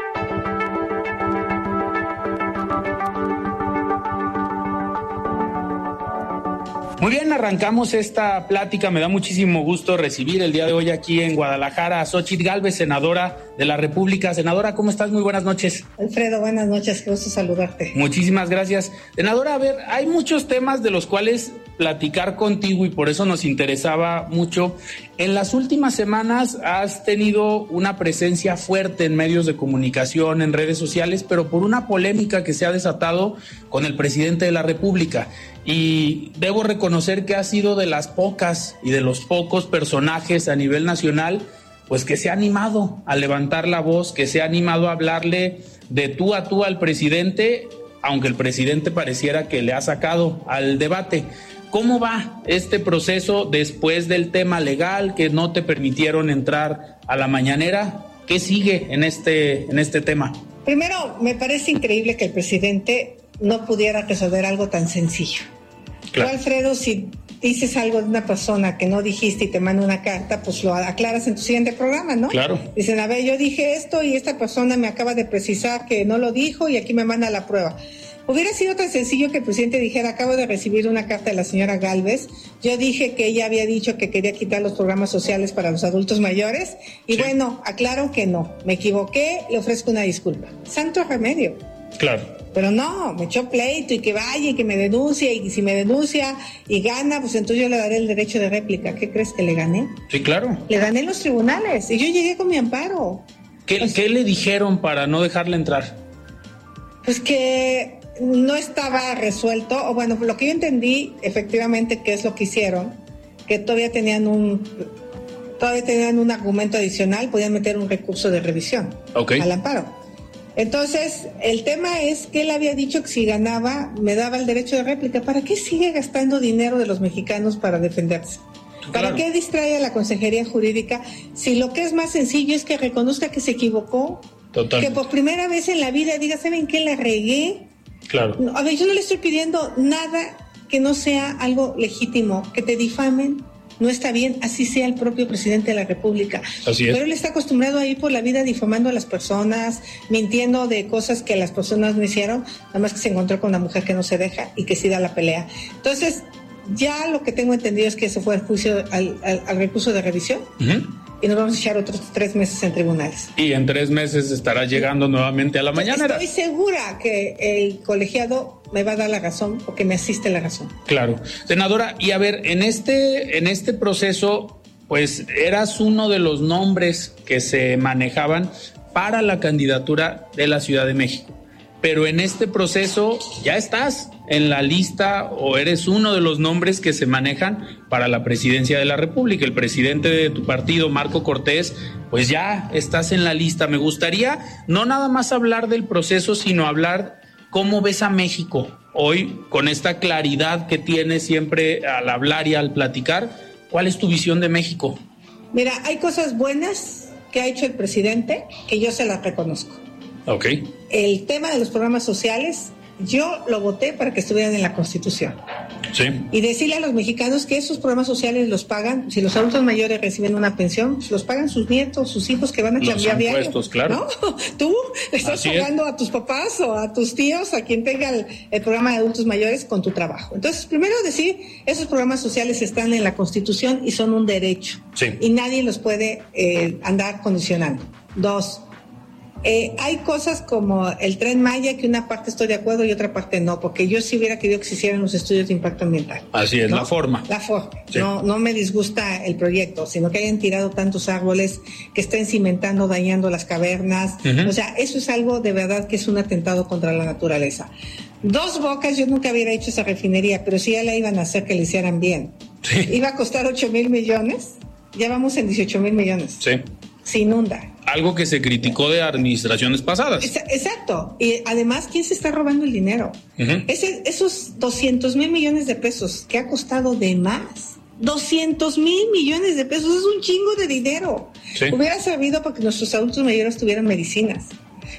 Muy bien, arrancamos esta plática. Me da muchísimo gusto recibir el día de hoy aquí en Guadalajara a Xochitl Galvez, senadora de la República. Senadora, ¿cómo estás? Muy buenas noches. Alfredo, buenas noches, qué gusto saludarte. Muchísimas gracias. Senadora, a ver, hay muchos temas de los cuales platicar contigo y por eso nos interesaba mucho. En las últimas semanas has tenido una presencia fuerte en medios de comunicación, en redes sociales, pero por una polémica que se ha desatado con el presidente de la República y debo reconocer que ha sido de las pocas y de los pocos personajes a nivel nacional pues que se ha animado a levantar la voz, que se ha animado a hablarle de tú a tú al presidente, aunque el presidente pareciera que le ha sacado al debate. ¿Cómo va este proceso después del tema legal que no te permitieron entrar a la mañanera? ¿Qué sigue en este, en este tema? Primero, me parece increíble que el presidente no pudiera resolver algo tan sencillo. Claro. Alfredo, si dices algo de una persona que no dijiste y te manda una carta, pues lo aclaras en tu siguiente programa, ¿no? Claro. Dicen, a ver, yo dije esto y esta persona me acaba de precisar que no lo dijo y aquí me manda la prueba. Hubiera sido tan sencillo que el presidente dijera, acabo de recibir una carta de la señora Galvez, yo dije que ella había dicho que quería quitar los programas sociales para los adultos mayores y sí. bueno, aclaro que no, me equivoqué, le ofrezco una disculpa. Santo remedio. Claro. Pero no, me echó pleito y que vaya y que me denuncie y si me denuncia y gana, pues entonces yo le daré el derecho de réplica. ¿Qué crees que le gané? Sí, claro. Le gané en los tribunales y yo llegué con mi amparo. ¿Qué, pues, ¿qué le dijeron para no dejarle entrar? Pues que no estaba resuelto, o bueno, lo que yo entendí efectivamente que es lo que hicieron, que todavía tenían un todavía tenían un argumento adicional, podían meter un recurso de revisión okay. al amparo. Entonces, el tema es que él había dicho que si ganaba, me daba el derecho de réplica. ¿Para qué sigue gastando dinero de los mexicanos para defenderse? ¿Para Claro. qué distrae a la Consejería Jurídica si lo que es más sencillo es que reconozca que se equivocó? Total. Que por primera vez en la vida diga, ¿saben qué? La regué. Claro. A ver, yo no le estoy pidiendo nada que no sea algo legítimo, que te difamen. No está bien, así sea el propio presidente de la República. Así es. Pero él está acostumbrado a ir por la vida difamando a las personas, mintiendo de cosas que las personas no hicieron, nada más que se encontró con una mujer que no se deja y que sí da la pelea. Entonces, ya lo que tengo entendido es que eso fue el juicio al, al- al recurso de revisión Ujú. Y nos vamos a echar otros tres meses en tribunales. Y en tres meses estará llegando nuevamente a la mañana. Estoy segura que el colegiado me va a dar la razón o que me asiste la razón. Claro. Senadora, y a ver, en este, en este proceso, pues eras uno de los nombres que se manejaban para la candidatura de la Ciudad de México. Pero en este proceso ya estás en la lista o eres uno de los nombres que se manejan para la presidencia de la República. El presidente de tu partido, Marco Cortés, pues ya estás en la lista. Me gustaría no nada más hablar del proceso, sino hablar ¿Cómo ves a México hoy con esta claridad que tiene siempre al hablar y al platicar? ¿Cuál es tu visión de México? Mira, hay cosas buenas que ha hecho el presidente que yo se las reconozco. Ok. El tema de los programas sociales yo lo voté para que estuvieran en la Constitución. Sí. Y decirle a los mexicanos que esos programas sociales los pagan, si los adultos mayores reciben una pensión, pues los pagan sus nietos, sus hijos que van a cambiar Los impuestos, claro. ¿No? Tú estás Así es. pagando a tus papás o a tus tíos, a quien tenga el, el programa de adultos mayores con tu trabajo. Entonces, primero decir, esos programas sociales están en la Constitución y son un derecho. Sí. Y nadie los puede eh, andar condicionando. Dos, eh, hay cosas como el tren Maya que una parte estoy de acuerdo y otra parte no, porque yo sí hubiera querido que se hicieran los estudios de impacto ambiental. Así es, ¿no? la forma. La forma. Sí. No, no me disgusta el proyecto, sino que hayan tirado tantos árboles, que estén cimentando, dañando las cavernas. O sea, eso es algo de verdad que es un atentado contra la naturaleza. Dos bocas, yo nunca hubiera hecho esa refinería, pero sí ya la iban a hacer que le hicieran bien. Sí. Iba a costar 8 mil millones, ya vamos en 18 mil millones. Sí. Se inunda. Algo que se criticó de administraciones pasadas. Exacto. Y además, ¿quién se está robando el dinero? Ese- esos 200 mil millones de pesos que ha costado de más. 200 mil millones de pesos es un chingo de dinero. Sí. Hubiera servido para que nuestros adultos mayores tuvieran medicinas,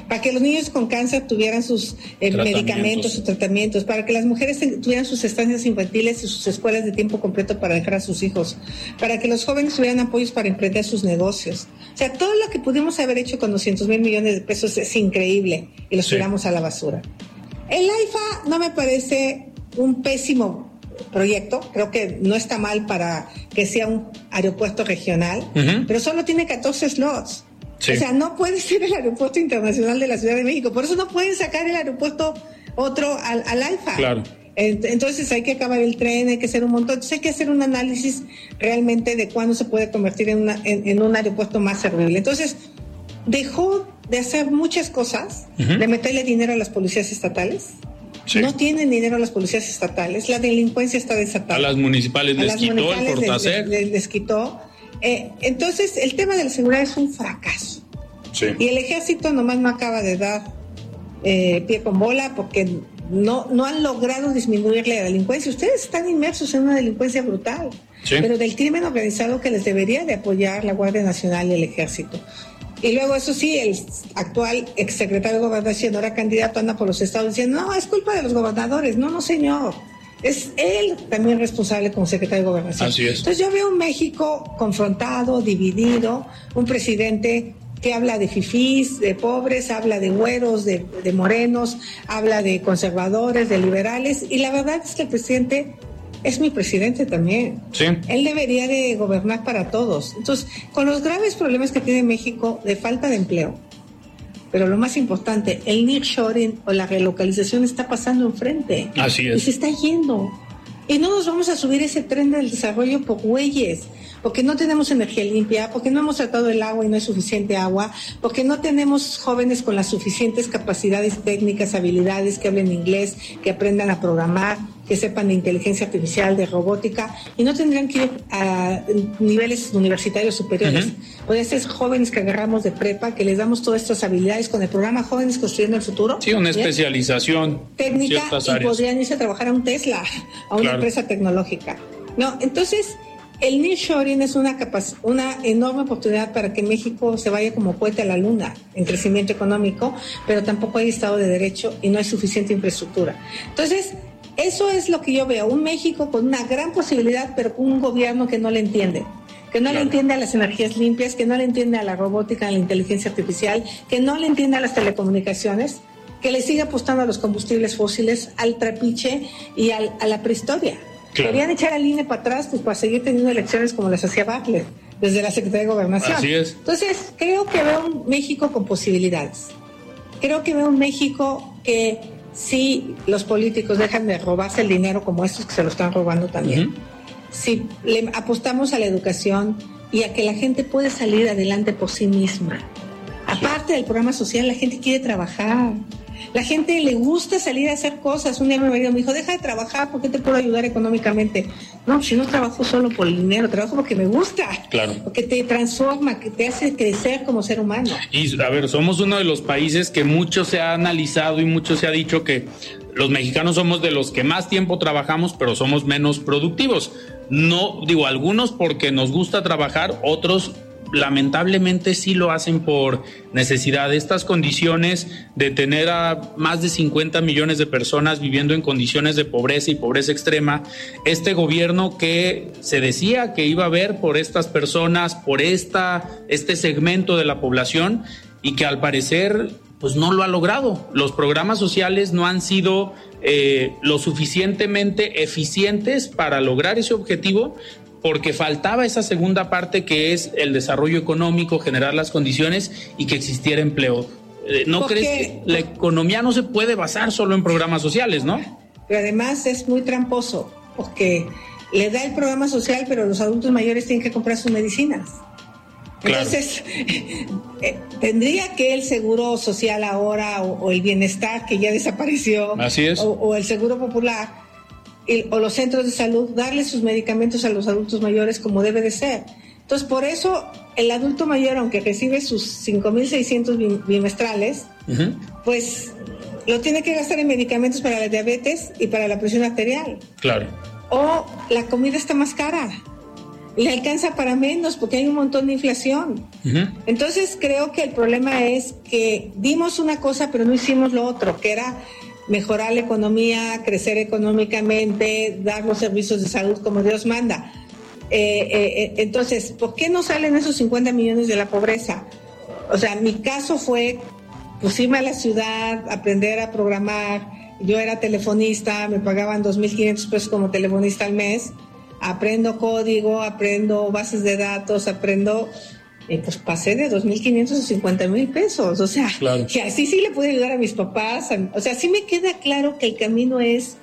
para que los niños con cáncer tuvieran sus eh, medicamentos, sus tratamientos, para que las mujeres tuvieran sus estancias infantiles y sus escuelas de tiempo completo para dejar a sus hijos, para que los jóvenes tuvieran apoyos para emprender sus negocios. O sea, todo lo que pudimos haber hecho con 200 mil millones de pesos es increíble y los Sí. tiramos a la basura. El AIFA no me parece un pésimo proyecto, creo que no está mal para que sea un aeropuerto regional, Ujú. pero solo tiene 14 slots. Sí. O sea, no puede ser el aeropuerto internacional de la Ciudad de México, por eso no pueden sacar el aeropuerto otro al, al AIFA. Claro. Ent- Entonces hay que acabar el tren, hay que hacer un montón. Entonces hay que hacer un análisis realmente de cuándo se puede convertir en, una- en- en un aeropuerto más servible. Entonces dejó de hacer muchas cosas, de meterle dinero a las policías estatales. Sí. No tienen dinero las policías estatales. La delincuencia está desatada. A las municipales A les las quitó el les- les- les quitó. Eh, entonces, el tema de la seguridad es un fracaso. Sí. Y el ejército nomás no acaba de dar eh, pie con bola porque no, no han logrado disminuir la delincuencia. Ustedes están inmersos en una delincuencia brutal, Sí. pero del crimen organizado que les debería de apoyar la Guardia Nacional y el ejército. Y luego, eso sí, el actual exsecretario de Gobernación, ahora candidato, anda por los estados diciendo, no, es culpa de los gobernadores. No, no, señor. Es él también responsable como secretario de Gobernación. Así es. Entonces yo veo un México confrontado, dividido, un presidente que habla de fifís, de pobres, habla de güeros, de, de morenos, habla de conservadores, de liberales, y la verdad es que el presidente es mi presidente también. Sí. Él debería de gobernar para todos. Entonces, con los graves problemas que tiene México de falta de empleo, pero lo más importante, el nearshoring o la relocalización está pasando enfrente. Así es. Y se está yendo. Y no nos vamos a subir ese tren del desarrollo por güeyes, porque no tenemos energía limpia, porque no hemos tratado el agua y no hay suficiente agua, porque no tenemos jóvenes con las suficientes capacidades técnicas, habilidades, que hablen inglés, que aprendan a programar, que sepan de inteligencia artificial, de robótica, y no tendrían que ir a niveles universitarios superiores. Pueden ser jóvenes que agarramos de prepa, que les damos todas estas habilidades con el programa Jóvenes Construyendo el Futuro. Sí, una especialización técnica y áreas. podrían irse a trabajar a un Tesla, a una Claro. empresa tecnológica. No, entonces el nearshoring es una una enorme oportunidad para que México se vaya como cohete a la luna en crecimiento económico, pero tampoco hay Estado de Derecho y no hay suficiente infraestructura. Entonces, eso es lo que yo veo, un México con una gran posibilidad, pero con un gobierno que no le entiende que no le entiende a las energías limpias, que no le entiende a la robótica, a la inteligencia artificial, que no le entiende a las telecomunicaciones, que le sigue apostando a los combustibles fósiles, al trapiche y al- a la prehistoria. Claro. Querían echar al INE para atrás pues, para seguir teniendo elecciones como las hacía Bartlett desde la Secretaría de Gobernación. Así es. Entonces, creo que veo un México con posibilidades. Creo que veo un México que si los políticos dejan de robarse el dinero como estos que se lo están robando también, si le apostamos a la educación y a que la gente puede salir adelante por sí misma. Aparte del programa social, la gente quiere trabajar. La gente le gusta salir a hacer cosas. Un día mi marido me dijo, deja de trabajar, ¿por qué te puedo ayudar económicamente? No, si no trabajo solo por el dinero, trabajo porque me gusta. Claro. Porque te transforma, que te hace crecer como ser humano. Y a ver, somos uno de los países que mucho se ha analizado y mucho se ha dicho que los mexicanos somos de los que más tiempo trabajamos, pero somos menos productivos. No, digo, algunos porque nos gusta trabajar, otros lamentablemente sí lo hacen por necesidad. Estas condiciones de tener a más de 50 millones de personas viviendo en condiciones de pobreza y pobreza extrema, este gobierno que se decía que iba a ver por estas personas, por esta, este segmento de la población y que al parecer pues no lo ha logrado. Los programas sociales no han sido eh, lo suficientemente eficientes para lograr ese objetivo porque faltaba esa segunda parte que es el desarrollo económico, generar las condiciones y que existiera empleo. Eh, ¿No crees que la economía no se puede basar solo en programas sociales, no? Pero además es muy tramposo, porque le da el programa social, pero los adultos mayores tienen que comprar sus medicinas. Entonces, eh, tendría que el seguro social ahora o, el bienestar que ya desapareció, Así es. o el seguro popular, o los centros de salud darle sus medicamentos a los adultos mayores como debe de ser. Entonces, por eso el adulto mayor, aunque recibe sus 5.600 bimestrales, pues lo tiene que gastar en medicamentos para la diabetes y para la presión arterial. Claro. O la comida está más cara. Le alcanza para menos porque hay un montón de inflación. Entonces creo que el problema es que dimos una cosa pero no hicimos lo otro, que era mejorar la economía, crecer económicamente, dar los servicios de salud como Dios manda. Eh, eh, eh, entonces, ¿por qué no salen esos 50 millones de la pobreza? O sea, mi caso fue pues irme a la ciudad, aprender a programar. Yo era telefonista, me pagaban 2.500 pesos como telefonista al mes. Aprendo código, aprendo bases de datos, aprendo eh, pues pasé de 2.500 a 50.000 pesos. O sea, que así sí le pude ayudar a mis papás. o sea, sí me queda claro que el camino es,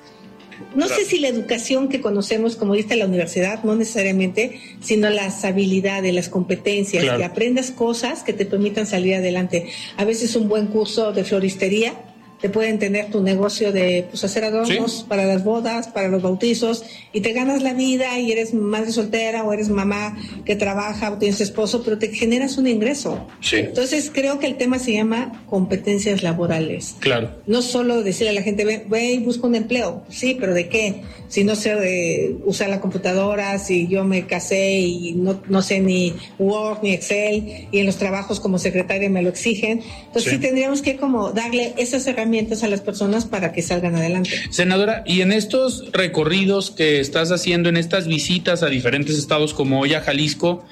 no sé si la educación que conocemos, como dice la universidad, no necesariamente, sino las habilidades, las competencias, que aprendas cosas que te permitan salir adelante. A veces un buen curso de floristería te pueden tener tu negocio de pues, hacer adornos para las bodas, para los bautizos, y te ganas la vida y eres madre soltera o eres mamá que trabaja o tienes esposo, pero te generas un ingreso. Entonces creo que el tema se llama competencias laborales. Claro. No solo decirle a la gente, ve, y busca un empleo. Sí, pero ¿de qué? Si no sé eh, usar la computadora, si yo me casé y no, no sé ni Word ni Excel, y en los trabajos como secretaria me lo exigen. Entonces sí tendríamos que como darle esas herramientas a las personas para que salgan adelante. Senadora, y en estos recorridos que estás haciendo, en estas visitas a diferentes estados como hoy a Jalisco,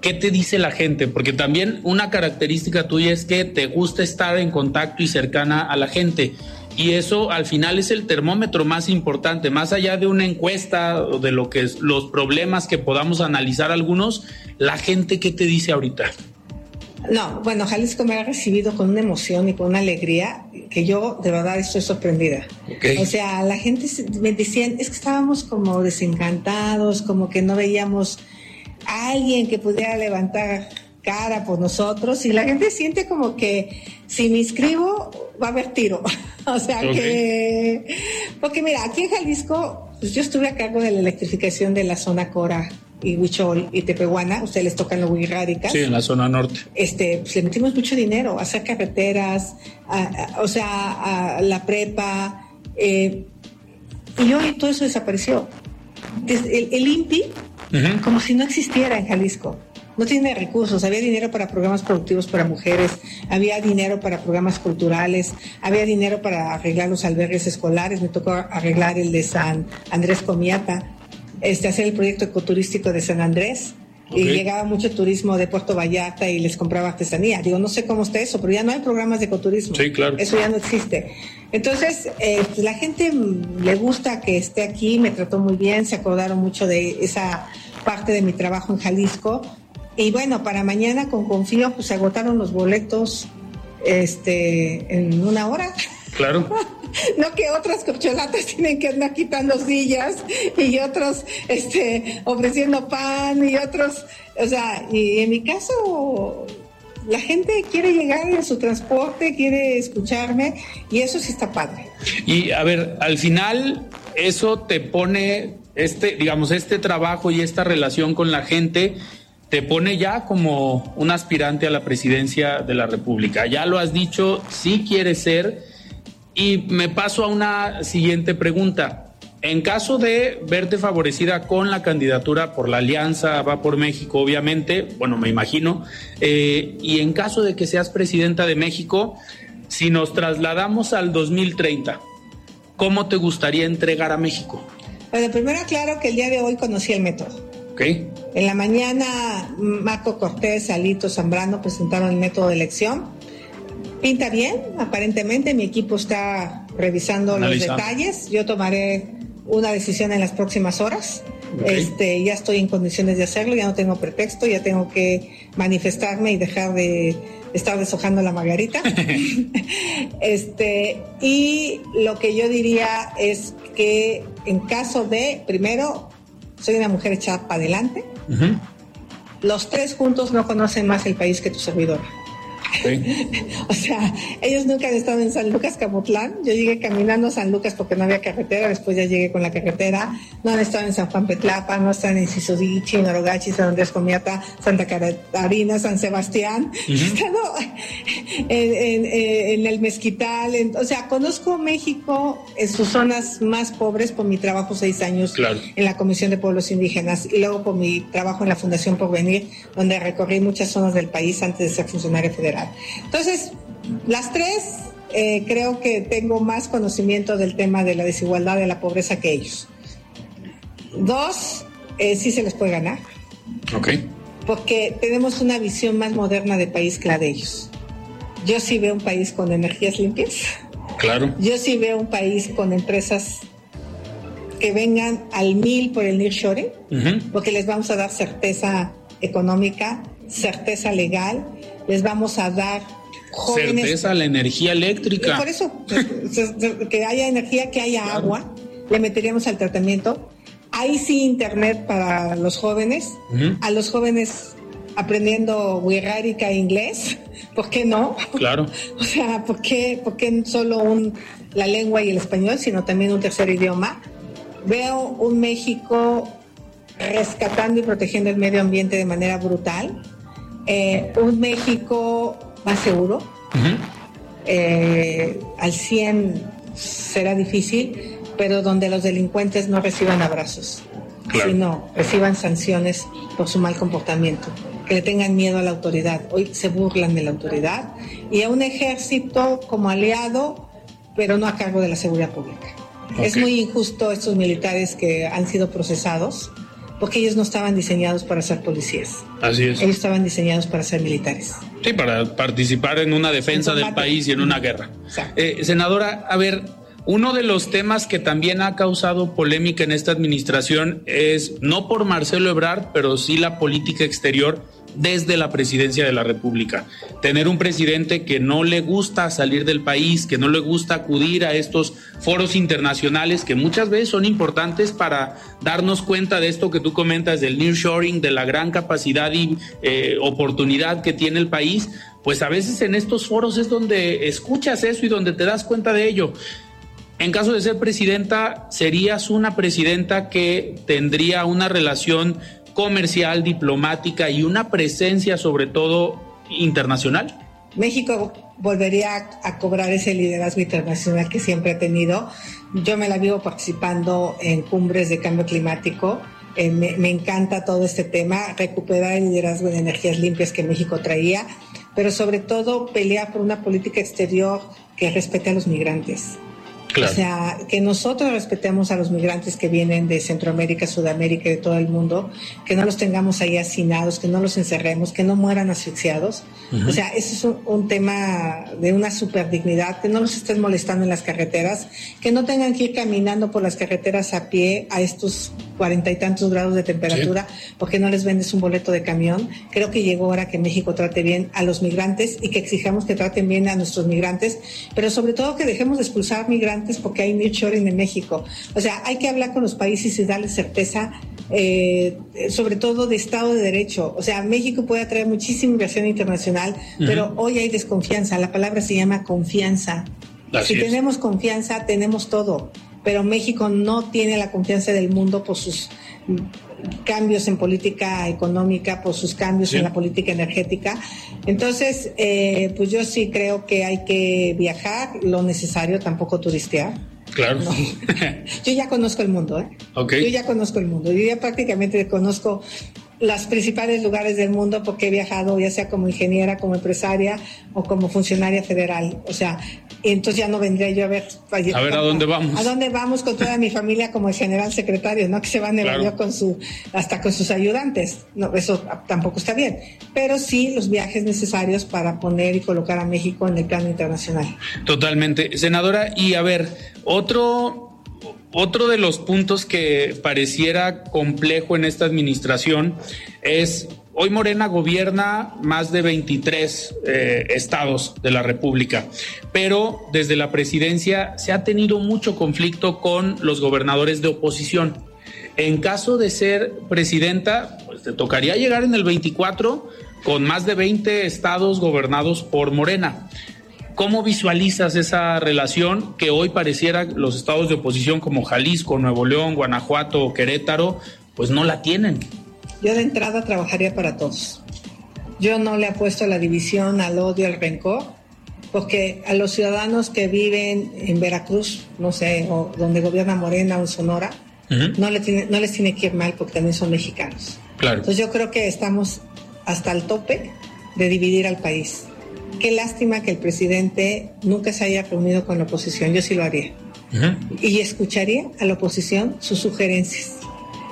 ¿qué te dice la gente? Porque también una característica tuya es que te gusta estar en contacto y cercana a la gente. Y eso al final es el termómetro más importante, más allá de una encuesta o de lo que es los problemas que podamos analizar algunos, la gente qué te dice ahorita. No, bueno, Jalisco me ha recibido con una emoción y con una alegría que yo de verdad estoy sorprendida. O sea, la gente me decían, es que estábamos como desencantados, como que no veíamos a alguien que pudiera levantar cara por nosotros y la gente siente como que si me inscribo va a haber tiro. o sea que, porque mira, aquí en Jalisco, pues yo estuve a cargo de la electrificación de la zona Cora y Huichol y Tepehuana, ustedes les tocan los Huirráricas. Sí, en la zona norte. Este, pues le metimos mucho dinero a hacer carreteras, o sea, a la prepa, eh, y hoy todo eso desapareció. el, el, INPI, como si no existiera en Jalisco. No tiene recursos, había dinero para programas productivos para mujeres, había dinero para programas culturales, había dinero para arreglar los albergues escolares, me tocó arreglar el de San Andrés Comiata, este, hacer el proyecto ecoturístico de San Andrés. Y llegaba mucho turismo de Puerto Vallarta y les compraba artesanía. Digo, no sé cómo está eso, pero ya no hay programas de ecoturismo. Sí, claro. Eso ya no existe. Entonces, eh, pues, la gente le gusta que esté aquí, me trató muy bien, se acordaron mucho de esa parte de mi trabajo en Jalisco. Y bueno, para mañana con Confío, pues se agotaron los boletos este, en una hora. Claro. no que otras corcholatas tienen que andar quitando sillas y otros este, ofreciendo pan y otros, o sea, y en mi caso la gente quiere llegar en su transporte, quiere escucharme y eso sí está padre. Y a ver, al final eso te pone este, digamos, este trabajo y esta relación con la gente te pone ya como un aspirante a la presidencia de la República. Ya lo has dicho, sí quieres ser y me paso a una siguiente pregunta. En caso de verte favorecida con la candidatura por la alianza Va por México, obviamente, bueno, me imagino, eh, y en caso de que seas presidenta de México, si nos trasladamos al 2030, ¿cómo te gustaría entregar a México? Bueno, primero aclaro que el día de hoy conocí el método. Okay. En la mañana, Marco Cortés, Alito Zambrano presentaron el método de elección. Pinta bien, aparentemente. Mi equipo está revisando los detalles. Yo tomaré una decisión en las próximas horas. Este, ya estoy en condiciones de hacerlo, ya no tengo pretexto, ya tengo que manifestarme y dejar de estar deshojando la margarita. este, y lo que yo diría es que en caso de, primero, soy una mujer echada para adelante. Los tres juntos no conocen más el país que tu o sea, ellos nunca han estado en San Lucas Camotlán. Yo llegué caminando a San Lucas porque no había carretera, después ya llegué con la carretera. No han estado en San Juan Petlapa, no están en Sisodichi, en Orogachi, San Andrés Comiata, Santa Catarina, San Sebastián. He estado en, el Mezquital. o sea, conozco México en sus zonas más pobres por mi trabajo seis años en la Comisión de Pueblos Indígenas y luego por mi trabajo en la Fundación Porvenir, donde recorrí muchas zonas del país antes de ser funcionario federal. Entonces, las tres eh, creo que tengo más conocimiento del tema de la desigualdad, de la pobreza que ellos. Dos, eh, sí se les puede ganar. Ok. Porque tenemos una visión más moderna de país que la de ellos. Yo sí veo un país con energías limpias. Claro. Yo sí veo un país con empresas que vengan al mil por el nearshoring, porque les vamos a dar certeza económica, certeza legal les vamos a dar jóvenes. Certeza la energía eléctrica. Por eso, que haya energía, que haya agua, le meteríamos al tratamiento. Ahí sí internet para los jóvenes, a los jóvenes aprendiendo wixárika e inglés, ¿por qué no? Claro. o sea, ¿por qué, por qué solo un, la lengua y el español, sino también un tercer idioma? Veo un México rescatando y protegiendo el medio ambiente de manera brutal eh, un México más seguro. Eh, al 100 será difícil, pero donde los delincuentes no reciban abrazos, sino reciban sanciones por su mal comportamiento, que le tengan miedo a la autoridad. Hoy se burlan de la autoridad y a un ejército como aliado, pero no a cargo de la seguridad pública. Es muy injusto estos militares que han sido procesados porque ellos no estaban diseñados para ser policías. Así es. Ellos estaban diseñados para ser militares. Sí, para participar en una defensa del país y en una guerra. Eh, senadora, a ver, uno de los temas que también ha causado polémica en esta administración es, no por Marcelo Ebrard, pero sí la política exterior desde la presidencia de la República. Tener un presidente que no le gusta salir del país, que no le gusta acudir a estos foros internacionales que muchas veces son importantes para darnos cuenta de esto que tú comentas del nearshoring, de la gran capacidad y eh, oportunidad que tiene el país, pues a veces en estos foros es donde escuchas eso y donde te das cuenta de ello. En caso de ser presidenta, serías una presidenta que tendría una relación comercial, diplomática y una presencia sobre todo internacional? México volvería a, cobrar ese liderazgo internacional que siempre ha tenido. Yo me la vivo participando en cumbres de cambio climático. Eh, me, me, encanta todo este tema, recuperar el liderazgo de energías limpias que México traía, pero sobre todo pelear por una política exterior que respete a los migrantes. O sea, que nosotros respetemos a los migrantes que vienen de Centroamérica, Sudamérica y de todo el mundo, que no los tengamos ahí hacinados, que no los encerremos, que no mueran asfixiados. O sea, eso es un, tema de una superdignidad, que no los estén molestando en las carreteras, que no tengan que ir caminando por las carreteras a pie a estos cuarenta y tantos grados de temperatura, porque no les vendes un boleto de camión. Creo que llegó hora que México trate bien a los migrantes y que exijamos que traten bien a nuestros migrantes, pero sobre todo que dejemos de expulsar migrantes porque hay nearshoring en México. O sea, hay que hablar con los países y darles certeza, eh, sobre todo de Estado de Derecho. O sea, México puede atraer muchísima inversión internacional, pero hoy hay desconfianza. La palabra se llama confianza. si tenemos confianza, tenemos todo. Pero México no tiene la confianza del mundo por sus cambios en política económica, por sus cambios en la política energética. Entonces, eh, pues yo sí creo que hay que viajar lo necesario, tampoco turistear. Claro. Yo ya conozco el mundo, ¿eh? Okay. Yo ya conozco el mundo. Yo ya prácticamente conozco los principales lugares del mundo porque he viajado ya sea como ingeniera, como empresaria o como funcionaria federal. O sea, entonces ya no vendría yo a ver... A ver a dónde vamos. A dónde vamos con toda mi familia como el general secretario, ¿no? Que se van de claro. con su, hasta con sus ayudantes. No, eso tampoco está bien. Pero sí los viajes necesarios para poner y colocar a México en el plano internacional. Totalmente. Senadora, y a ver, otro otro de los puntos que pareciera complejo en esta administración es, hoy Morena gobierna más de 23 eh, estados de la República, pero desde la presidencia se ha tenido mucho conflicto con los gobernadores de oposición. En caso de ser presidenta, pues te tocaría llegar en el 24 con más de 20 estados gobernados por Morena. ¿Cómo visualizas esa relación que hoy pareciera los estados de oposición como Jalisco, Nuevo León, Guanajuato Querétaro, pues no la tienen? Yo de entrada trabajaría para todos. Yo no le apuesto a la división, al odio, al rencor, porque a los ciudadanos que viven en Veracruz, no sé, o donde gobierna Morena o en Sonora, no, le tiene, no les tiene que ir mal porque también son mexicanos. Claro. Entonces yo creo que estamos hasta el tope de dividir al país. Qué lástima que el presidente nunca se haya reunido con la oposición, yo sí lo haría. Uh -huh. Y escucharía a la oposición sus sugerencias.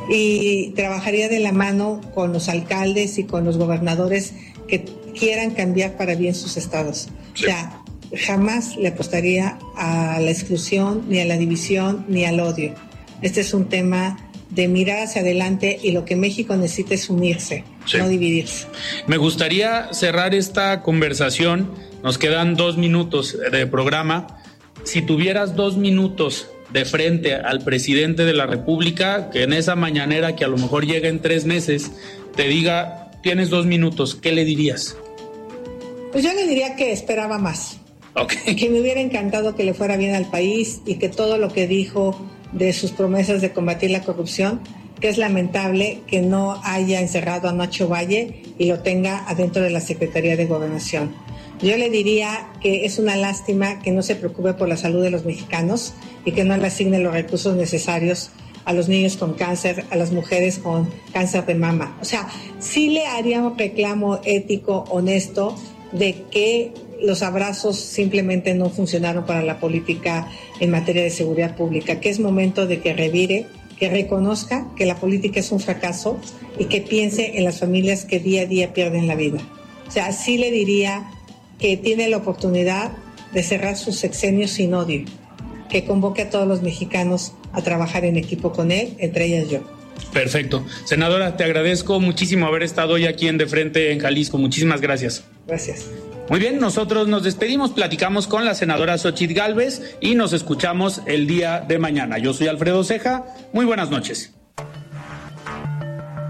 Y trabajaría de la mano con los alcaldes y con los gobernadores que quieran cambiar para bien sus estados. Sí. O sea, jamás le apostaría a la exclusión, ni a la división, ni al odio. Este es un tema de mirar hacia adelante y lo que México necesita es unirse, sí. no dividirse. Me gustaría cerrar esta conversación, nos quedan dos minutos de programa. Si tuvieras dos minutos de frente al presidente de la República, que en esa mañanera que a lo mejor llega en tres meses, te diga, tienes dos minutos, ¿qué le dirías? Pues yo le diría que esperaba más. Okay. Que me hubiera encantado que le fuera bien al país y que todo lo que dijo de sus promesas de combatir la corrupción, que es lamentable que no haya encerrado a Nacho Valle y lo tenga adentro de la Secretaría de Gobernación. Yo le diría que es una lástima que no se preocupe por la salud de los mexicanos y que no le asigne los recursos necesarios a los niños con cáncer, a las mujeres con cáncer de mama. O sea, sí le haría un reclamo ético, honesto, de que los abrazos simplemente no funcionaron para la política en materia de seguridad pública, que es momento de que revire, que reconozca que la política es un fracaso y que piense en las familias que día a día pierden la vida. O sea, sí le diría que tiene la oportunidad de cerrar sus sexenios sin odio, que convoque a todos los mexicanos a trabajar en equipo con él, entre ellas yo. Perfecto. Senadora, te agradezco muchísimo haber estado hoy aquí en De Frente en Jalisco. Muchísimas gracias. Gracias. Muy bien, nosotros nos despedimos, platicamos con la senadora Xochitl Galvez y nos escuchamos el día de mañana. Yo soy Alfredo Ceja, muy buenas noches.